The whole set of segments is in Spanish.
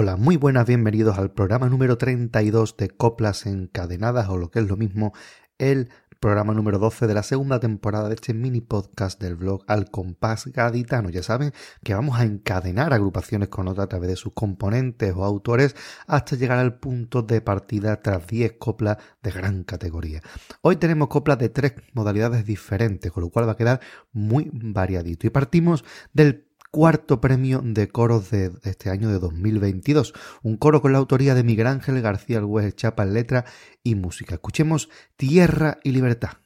Hola, muy buenas, bienvenidos al programa número 32 de Coplas Encadenadas, o lo que es lo mismo, el programa número 12 de la segunda temporada de este mini podcast del blog Al Compás Gaditano. Ya saben que vamos a encadenar agrupaciones con otras a través de sus componentes o autores hasta llegar al punto de partida tras 10 coplas de gran categoría. Hoy tenemos coplas de tres modalidades diferentes, con lo cual va a quedar muy variadito. Y partimos del cuarto premio de coros de este año de 2022. Un coro con la autoría de Miguel Ángel García Alhuez Chapa en letra y música. Escuchemos Tierra y Libertad.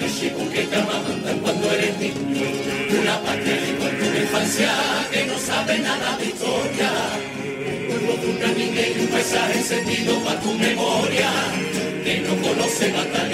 luz y con que te amamantan cuando eres niño. Una patria de una infancia que no sabe nada de historia. Un de una niña y un paisaje encendido para tu memoria que no conoce batalla.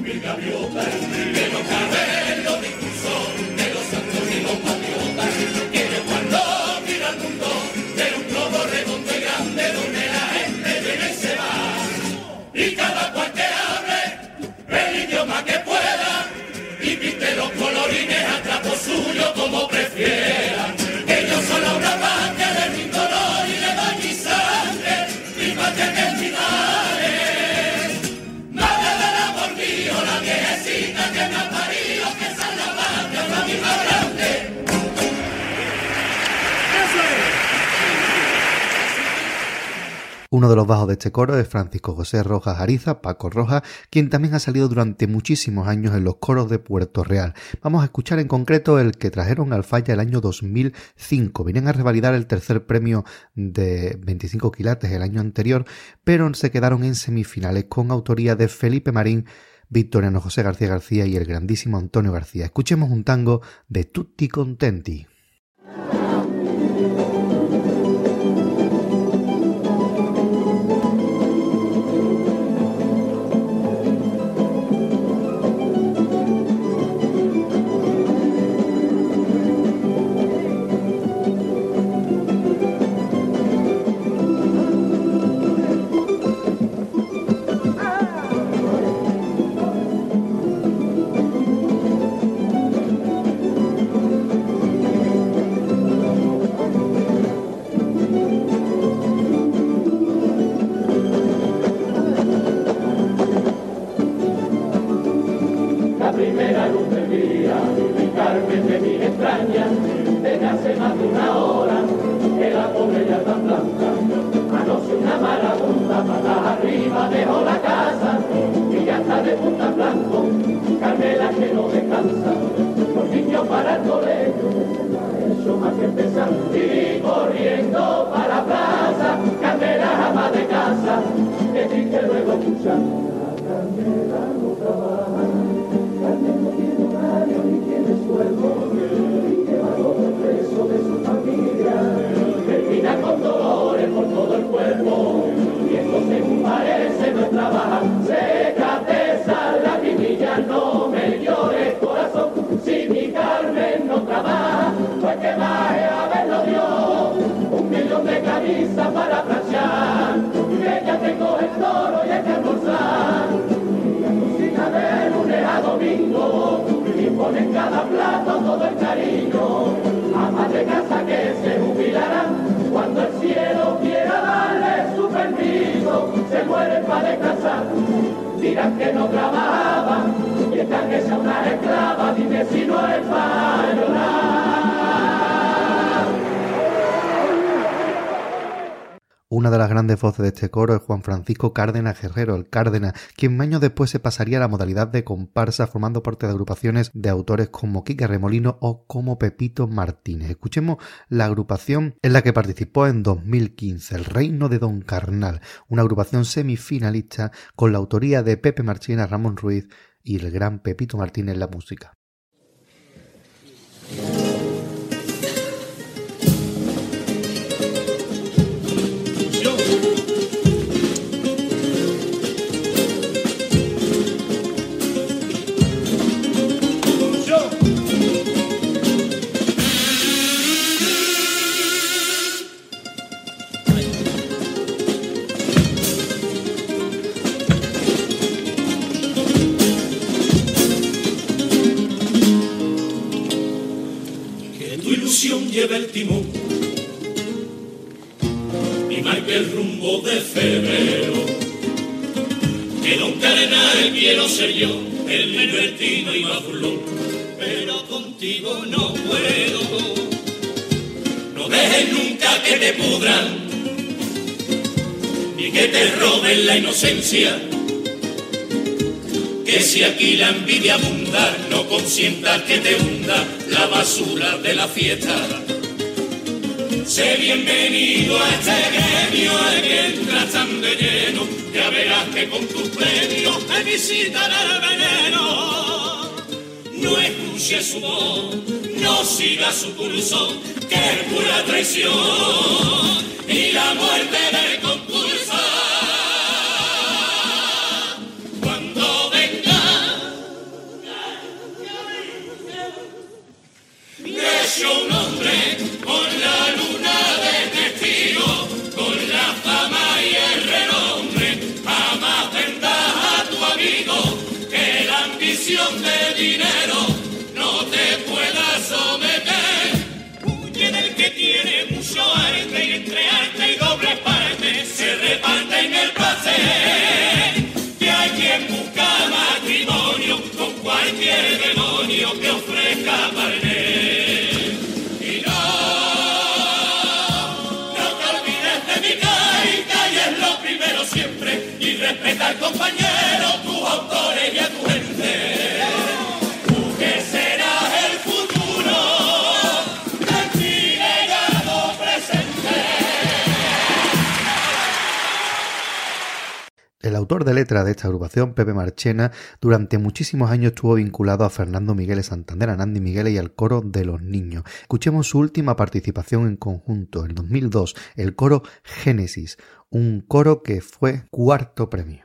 mil gaviotas que no. Uno de los bajos de este coro es Francisco José Rojas Ariza, Paco Rojas, quien también ha salido durante muchísimos años en los coros de Puerto Real. Vamos a escuchar en concreto el que trajeron al falla el año 2005. Vienen a revalidar el tercer premio de 25 quilates el año anterior, pero se quedaron en semifinales con autoría de Felipe Marín, Victoriano José García García y el grandísimo Antonio García. Escuchemos un tango de Tutti Contenti. Que no trabajaban y están hechas una esclava, Una de las grandes voces de este coro es Juan Francisco Cárdenas Guerrero, el Cárdenas, quien años después se pasaría a la modalidad de comparsa formando parte de agrupaciones de autores como Quique Remolino o como Pepito Martínez. Escuchemos la agrupación en la que participó en 2015, El Reino de Don Carnal, una agrupación semifinalista con la autoría de Pepe Marchena, Ramón Ruiz y el gran Pepito Martínez en la música. Lleva el timón y marque el rumbo de febrero. Que don Cardenal quiero ser yo, el divertido y burlón, pero contigo no puedo. No dejes nunca que te pudran, ni que te roben la inocencia que si aquí la envidia abunda, no consienta que te hunda la basura de la fiesta. Sé bienvenido a este gremio en que entras tan de lleno, ya verás que con tus premios te visitará el veneno. No escuches su voz, no sigas su curso, que es pura traición y la muerte del concurso. un hombre Que hay quien busca matrimonio con cualquier demonio que ofrezca parné. respeta al compañero, tus autores y a tu autor de letra de esta agrupación, Pepe Marchena, durante muchísimos años estuvo vinculado a Fernando Miguel Santander, a Nandi Miguel y al coro de los niños. Escuchemos su última participación en conjunto, en 2002, el coro Génesis, un coro que fue cuarto premio.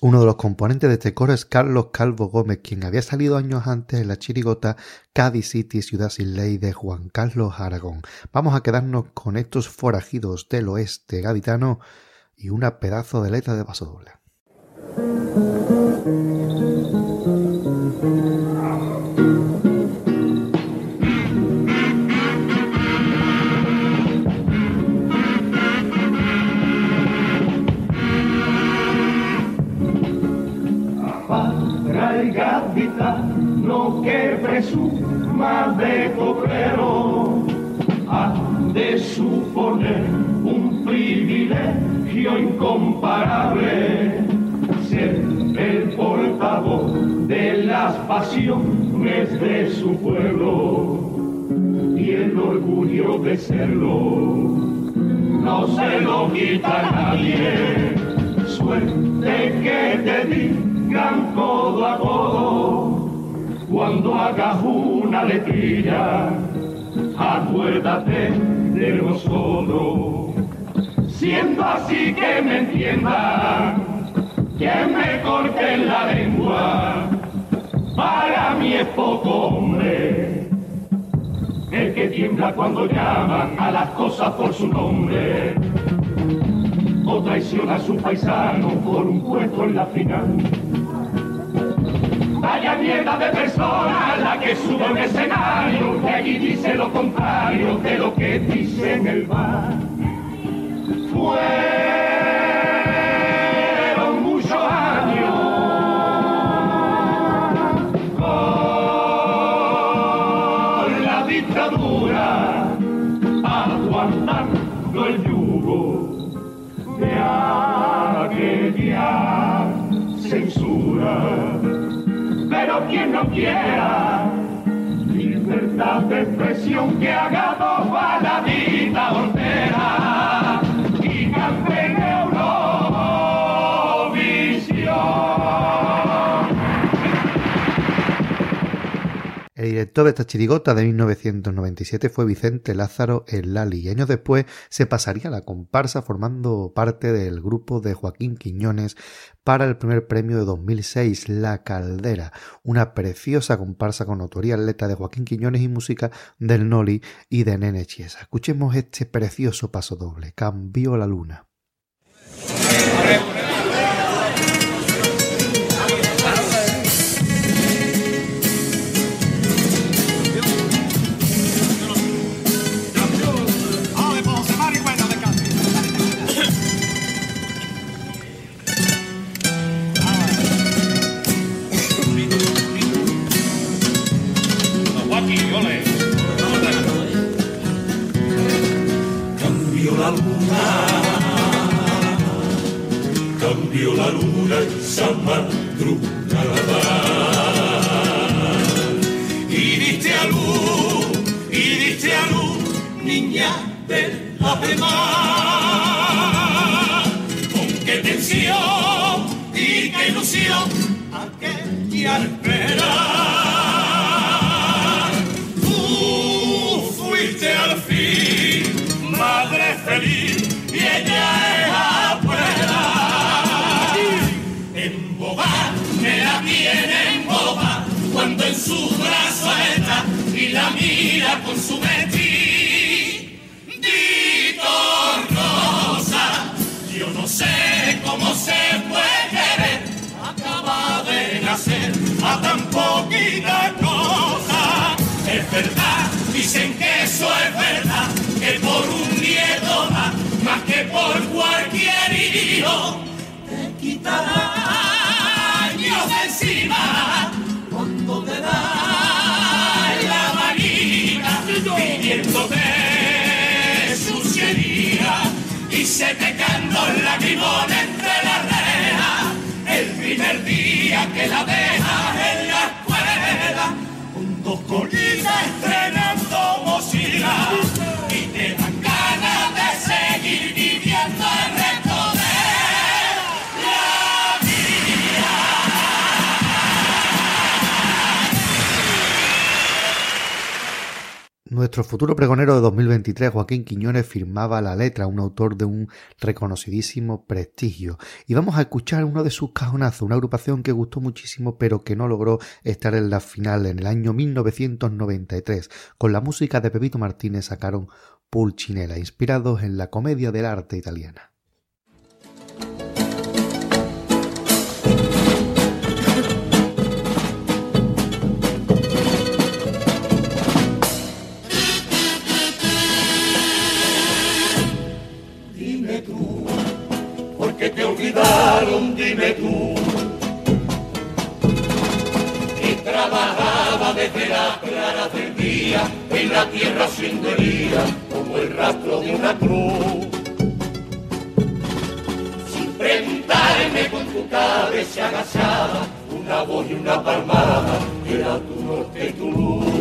Uno de los componentes de este coro es Carlos Calvo Gómez, quien había salido años antes en la chirigota Cádiz City, Ciudad sin Ley de Juan Carlos Aragón. Vamos a quedarnos con estos forajidos del oeste gaditano y una pedazo de letra de paso doble. De cobrero ha de suponer un privilegio incomparable ser el portavoz de las pasiones de su pueblo y el orgullo de serlo. No se lo quita nadie suerte que te digan codo a codo cuando hagas una letrilla acuérdate de nosotros siendo así que me entiendan que me corten la lengua. Para mí es poco hombre el que tiembla cuando llaman a las cosas por su nombre. O traiciona a su paisano por un puesto en la final. Mierda de persona la que sube al escenario, que allí dice lo contrario de lo que dice en el bar. Fueron libertad de expresión que haga Director de esta chirigota de 1997 fue Vicente Lázaro El Lali y años después se pasaría a la comparsa formando parte del grupo de Joaquín Quiñones para el primer premio de 2006, La Caldera, una preciosa comparsa con autoría en letra de Joaquín Quiñones y música del Noli y de Nene Chiesa. Escuchemos este precioso paso doble, Cambió la luna. La luna, cambió la luna esa madrugada. Y diste a luz, y diste a luz, niña del además. Mira con su vestidito rosa. Yo no sé cómo se puede querer, acaba de nacer a tan poquita cosa. Es verdad, dicen que eso es verdad, que por un nieto más, más que por cualquier hijo, te quitará años de encima cuando te da pidiéndote suciería y se te los lagrimones entre las rejas el primer día que la dejas en la escuela con dos colitas estrenando mochila Nuestro futuro pregonero de 2023, Joaquín Quiñones, firmaba la letra, un autor de un reconocidísimo prestigio. Y vamos a escuchar uno de sus cajonazos, una agrupación que gustó muchísimo pero que no logró estar en la final en el año 1993. Con la música de Pepito Martínez sacaron Pulcinella, inspirados en la comedia del arte italiana. Olvidaron, dime tú. Y trabajaba desde la clara del día en la tierra haciendo herida como el rastro de una cruz. Sin preguntarme con tu cabeza agachada, una voz y una palmada, era tu norte y tu luz.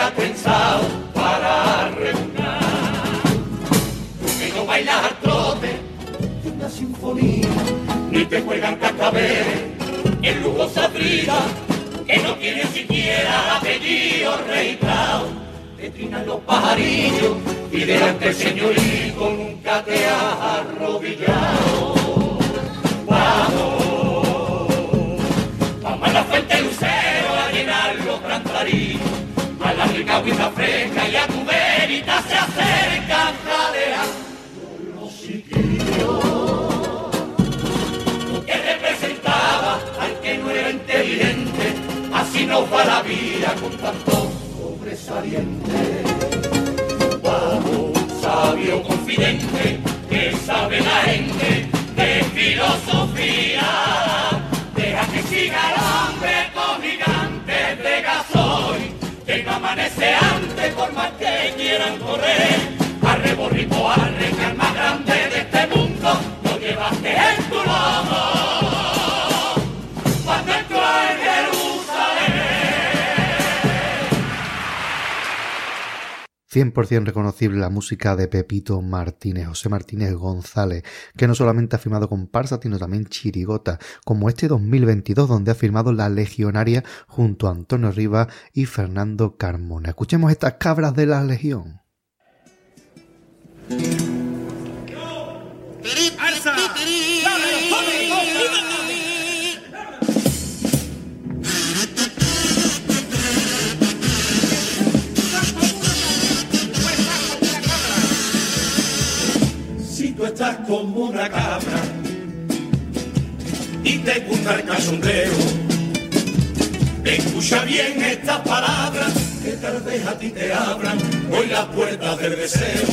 Nadie te ha pensado para reunir. No bailas al trote de una sinfonía, ni te juegan cascabeles en lujosa brida, que no tiene siquiera apellido registrado te trinan los pajarillos y delante el señorito nunca te has arrodillado. Vamos, vamos a la fuente lucero a llenar los cantarinos, a la rica agüita fresca y a tu verita se acerca jadeando los chiquillos. Que representaba al que no era inteligente, así nos va la vida con tanto sobresaliente. Vamos, sabio confidente, que sabe la gente de filosofía. Deja que siga el amanece antes por más que quieran correr. Arre borrico, arre, que más grande de 100% reconocible la música de Pepito Martínez, José Martínez González, que no solamente ha firmado comparsa, sino también chirigota, como este 2022 donde ha firmado La Legionaria junto a Antonio Rivas y Fernando Carmona. Escuchemos estas cabras de la Legión. Como una cabra. Y te gusta el cachondeo, escucha bien estas palabras que tal vez a ti te abran hoy las puertas del deseo.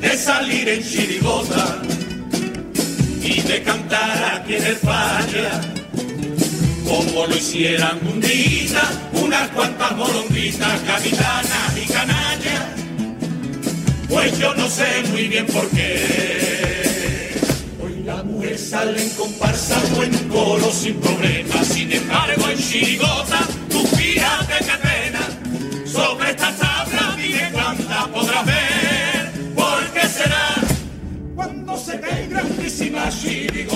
De salir en chirigota y de cantar aquí en el falla como lo hicieran un día unas cuantas molondritas capitanas y canallas pues yo no sé muy bien por qué. Hoy la mujer sale en comparsa o en coro sin problema. Sin embargo, en chirigota, tú fíjate que pena. Sobre esta tabla, dime cuántas podrás ver. ¿Por qué será? Cuando se cae grandísima chirigotera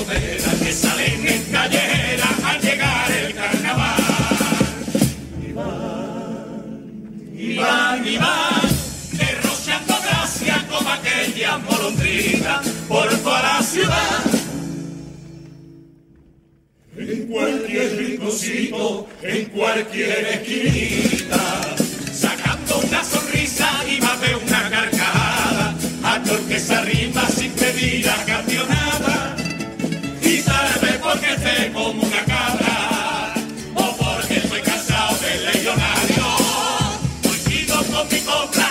por toda la ciudad. En cualquier rinconcito, en cualquier esquinita, sacando una sonrisa y más de una carcajada, actor que se arrima sin pedir a campeonada, y tal vez porque esté como una cabra, o porque estoy cansado del legionario. Coincido con mi compra,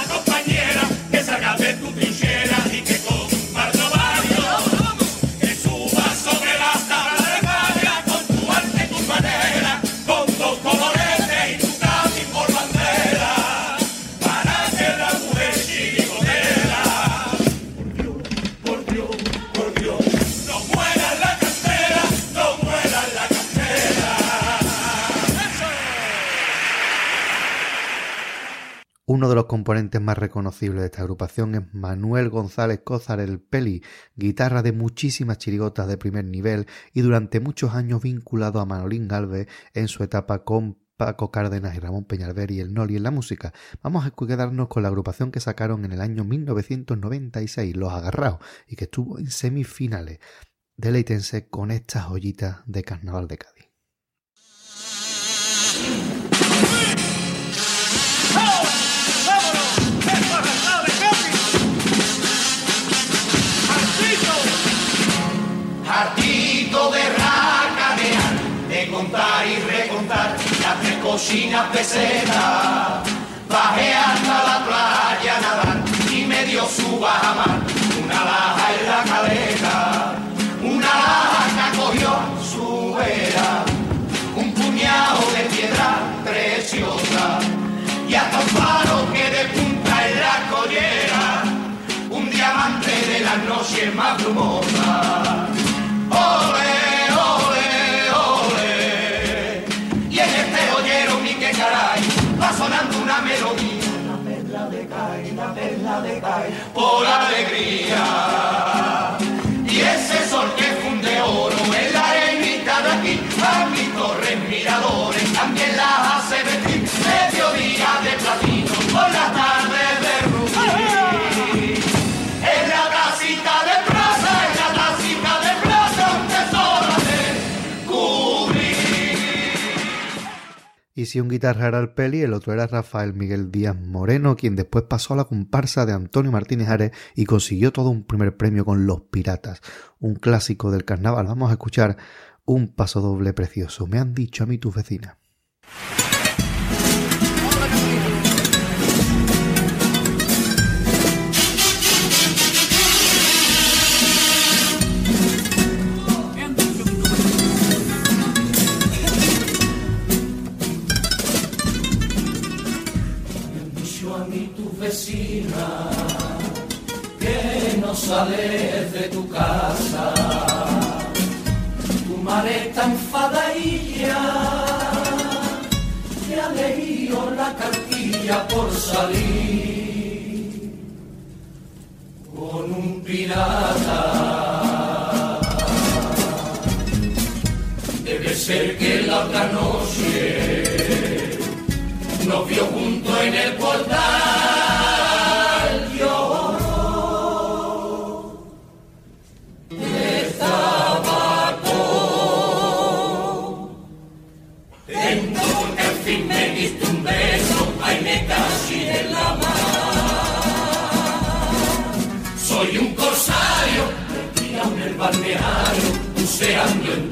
componentes más reconocibles de esta agrupación es Manuel González Cózar el Peli, guitarra de muchísimas chirigotas de primer nivel y durante muchos años vinculado a Manolín Galvez en su etapa con Paco Cárdenas y Ramón Peñalver y el Noli en la música. Vamos a quedarnos con la agrupación que sacaron en el año 1996, Los Agarrados, y que estuvo en semifinales. Deleítense con estas joyitas de Carnaval de Cádiz. Las tres cocinas pesetas. Bajé hasta la playa a nadar y me dio su bajamar, una laja en la caleta, una laja que cogió su vera, un puñado de piedra preciosa y hasta un palo que de punta en la collera, un diamante de la noche más brumosa. Por alegría. Y ese sol que funde oro en la arenita de aquí, a mis torres miradores, también las hace vestir. Mediodía de platino, por la tarde Y si un guitarra era el Peli, el otro era Rafael Miguel Díaz Moreno, quien después pasó a la comparsa de Antonio Martínez Ares y consiguió todo un primer premio con Los Piratas, un clásico del carnaval. Vamos a escuchar un paso doble precioso. Me han dicho a mí tus vecinas. Sales de tu casa. Tu está enfadadilla, que ha leído la cartilla por salir con un pirata. Debe ser que la otra noche nos vio junto en el portal. Buceando entre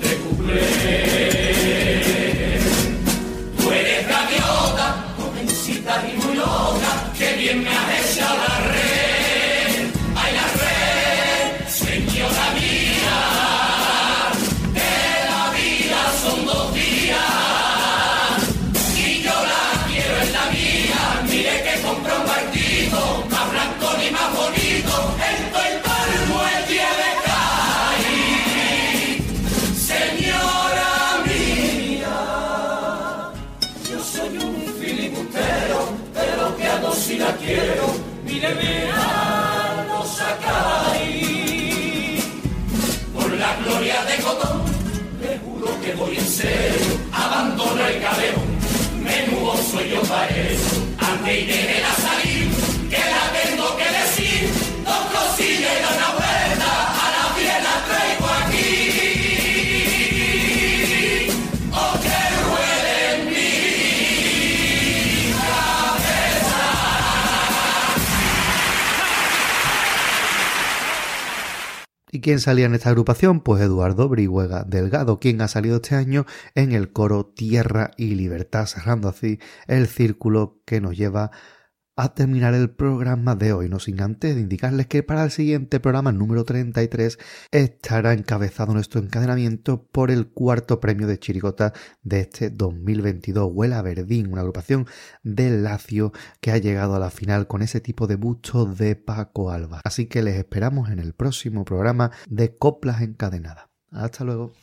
serio, abandono el galeón, menudo soy yo para eso, ande y déjela salir, ¿Y quién salía en esta agrupación? Pues Eduardo Brihuega Delgado, quien ha salido este año en el coro Tierra y Libertad, cerrando así el círculo que nos lleva terminar el programa de hoy, no sin antes de indicarles que para el siguiente programa número 33 estará encabezado nuestro encadenamiento por el cuarto premio de Chirigota de este 2022, Huela Verdín, una agrupación del Lacio que ha llegado a la final con ese tipo de busto de Paco Alba. Así que les esperamos en el próximo programa de Coplas Encadenadas. Hasta luego.